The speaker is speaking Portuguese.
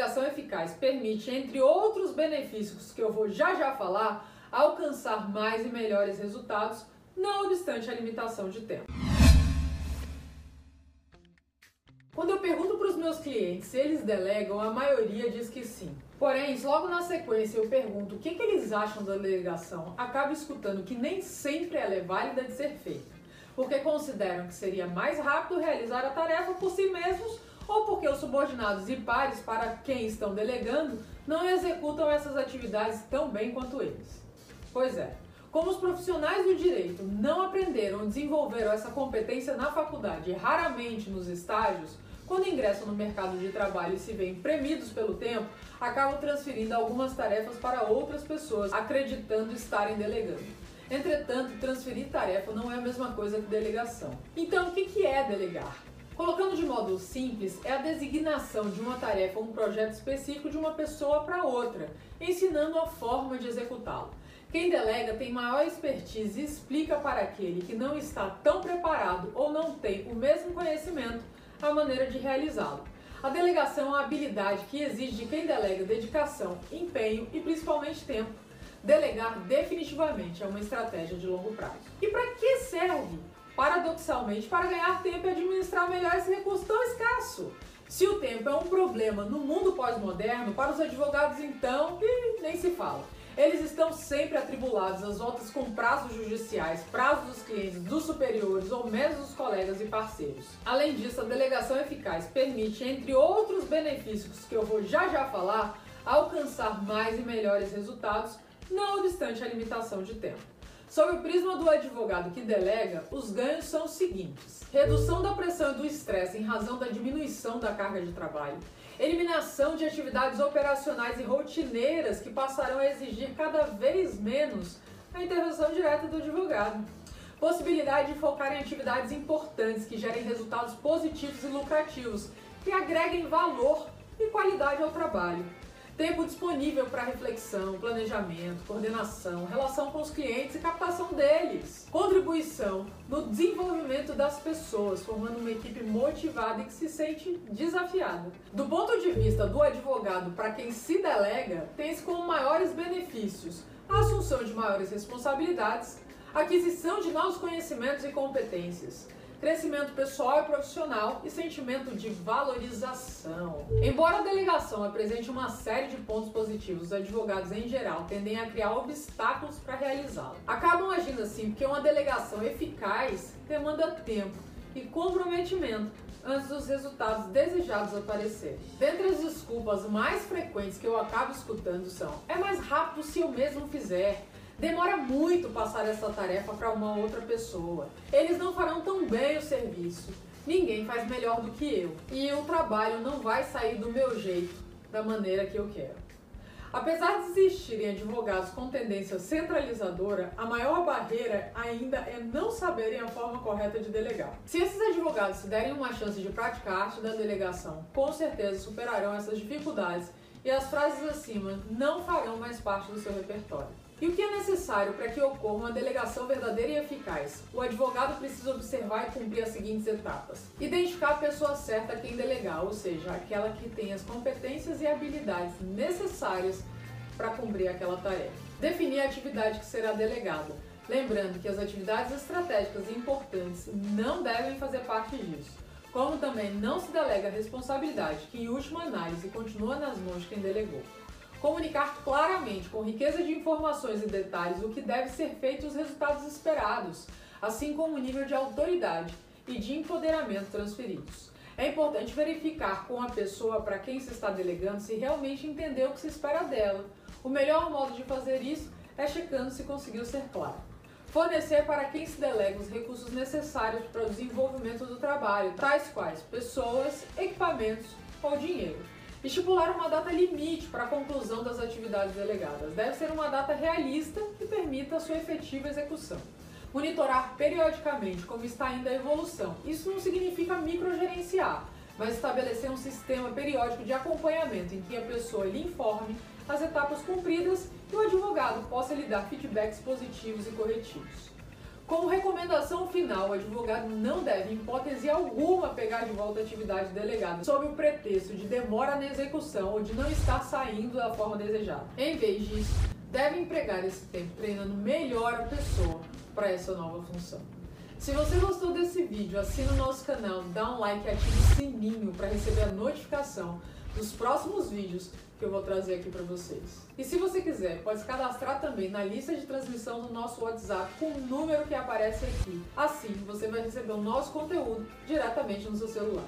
delegação eficaz permite, entre outros benefícios que eu vou já já falar, alcançar mais e melhores resultados, não obstante a limitação de tempo. Quando eu pergunto para os meus clientes se eles delegam, a maioria diz que sim. Porém, logo na sequência eu pergunto o que, que eles acham da delegação, acabo escutando que nem sempre ela é válida de ser feita, porque consideram que seria mais rápido realizar a tarefa por si mesmos ou porque os subordinados e pares para quem estão delegando não executam essas atividades tão bem quanto eles. Pois é, como os profissionais do direito não aprenderam ou desenvolveram essa competência na faculdade e raramente nos estágios, quando ingressam no mercado de trabalho e se veem premidos pelo tempo, acabam transferindo algumas tarefas para outras pessoas, acreditando estarem delegando. Entretanto, transferir tarefa não é a mesma coisa que delegação. Então, o que é delegar? Colocando de modo simples, é a designação de uma tarefa ou um projeto específico de uma pessoa para outra, ensinando a forma de executá-lo. Quem delega tem maior expertise e explica para aquele que não está tão preparado ou não tem o mesmo conhecimento a maneira de realizá-lo. A delegação é uma habilidade que exige de quem delega dedicação, empenho e principalmente tempo. Delegar definitivamente é uma estratégia de longo prazo. E para que serve? Paradoxalmente, para ganhar tempo e administrar melhor esse recurso tão escasso. Se o tempo é um problema no mundo pós-moderno, para os advogados então, nem se fala. Eles estão sempre atribulados às voltas com prazos judiciais, prazos dos clientes, dos superiores ou mesmo dos colegas e parceiros. Além disso, a delegação eficaz permite, entre outros benefícios que eu vou já já falar, alcançar mais e melhores resultados, não obstante a limitação de tempo. Sob o prisma do advogado que delega, os ganhos são os seguintes: redução da pressão e do estresse em razão da diminuição da carga de trabalho, eliminação de atividades operacionais e rotineiras que passarão a exigir cada vez menos a intervenção direta do advogado, possibilidade de focar em atividades importantes que gerem resultados positivos e lucrativos, que agreguem valor e qualidade ao trabalho tempo disponível para reflexão, planejamento, coordenação, relação com os clientes e captação deles, contribuição no desenvolvimento das pessoas, formando uma equipe motivada e que se sente desafiada. Do ponto de vista do advogado, para quem se delega, tem-se como maiores benefícios a assunção de maiores responsabilidades, aquisição de novos conhecimentos e competências crescimento pessoal e profissional e sentimento de valorização. Embora a delegação apresente uma série de pontos positivos, os advogados em geral tendem a criar obstáculos para realizá-la. Acabam agindo assim porque uma delegação eficaz demanda tempo e comprometimento antes dos resultados desejados aparecerem. Dentre as desculpas mais frequentes que eu acabo escutando são: é mais rápido se eu mesmo fizer, Demora muito passar essa tarefa para uma outra pessoa. Eles não farão tão bem o serviço. Ninguém faz melhor do que eu. E o trabalho não vai sair do meu jeito, da maneira que eu quero. Apesar de existirem advogados com tendência centralizadora, a maior barreira ainda é não saberem a forma correta de delegar. Se esses advogados se derem uma chance de praticar a arte da delegação, com certeza superarão essas dificuldades e as frases acima não farão mais parte do seu repertório. E o que é necessário para que ocorra uma delegação verdadeira e eficaz? O advogado precisa observar e cumprir as seguintes etapas: identificar a pessoa certa a quem delegar, ou seja, aquela que tem as competências e habilidades necessárias para cumprir aquela tarefa. Definir a atividade que será delegada, lembrando que as atividades estratégicas e importantes não devem fazer parte disso. Como também não se delega a responsabilidade, que em última análise continua nas mãos de quem delegou comunicar claramente, com riqueza de informações e detalhes, o que deve ser feito e os resultados esperados, assim como o nível de autoridade e de empoderamento transferidos. É importante verificar com a pessoa para quem se está delegando se realmente entendeu o que se espera dela. O melhor modo de fazer isso é checando se conseguiu ser claro. Fornecer para quem se delega os recursos necessários para o desenvolvimento do trabalho, tais quais pessoas, equipamentos ou dinheiro. Estipular uma data limite para a conclusão das atividades delegadas. Deve ser uma data realista que permita a sua efetiva execução. Monitorar periodicamente como está indo a evolução. Isso não significa microgerenciar, mas estabelecer um sistema periódico de acompanhamento em que a pessoa lhe informe as etapas cumpridas e o advogado possa lhe dar feedbacks positivos e corretivos Como recomendação final, o advogado não deve, em hipótese alguma, pegar de volta a atividade delegada sob o pretexto de demora na execução ou de não estar saindo da forma desejada. Em vez disso, deve empregar esse tempo treinando melhor a pessoa para essa nova função. Se você gostou desse vídeo, assina o nosso canal, dá um like e ative o sininho para receber a notificação dos próximos vídeos que eu vou trazer aqui para vocês. E se você quiser, pode se cadastrar também na lista de transmissão do nosso WhatsApp com o número que aparece aqui. Assim, você vai receber o nosso conteúdo diretamente no seu celular.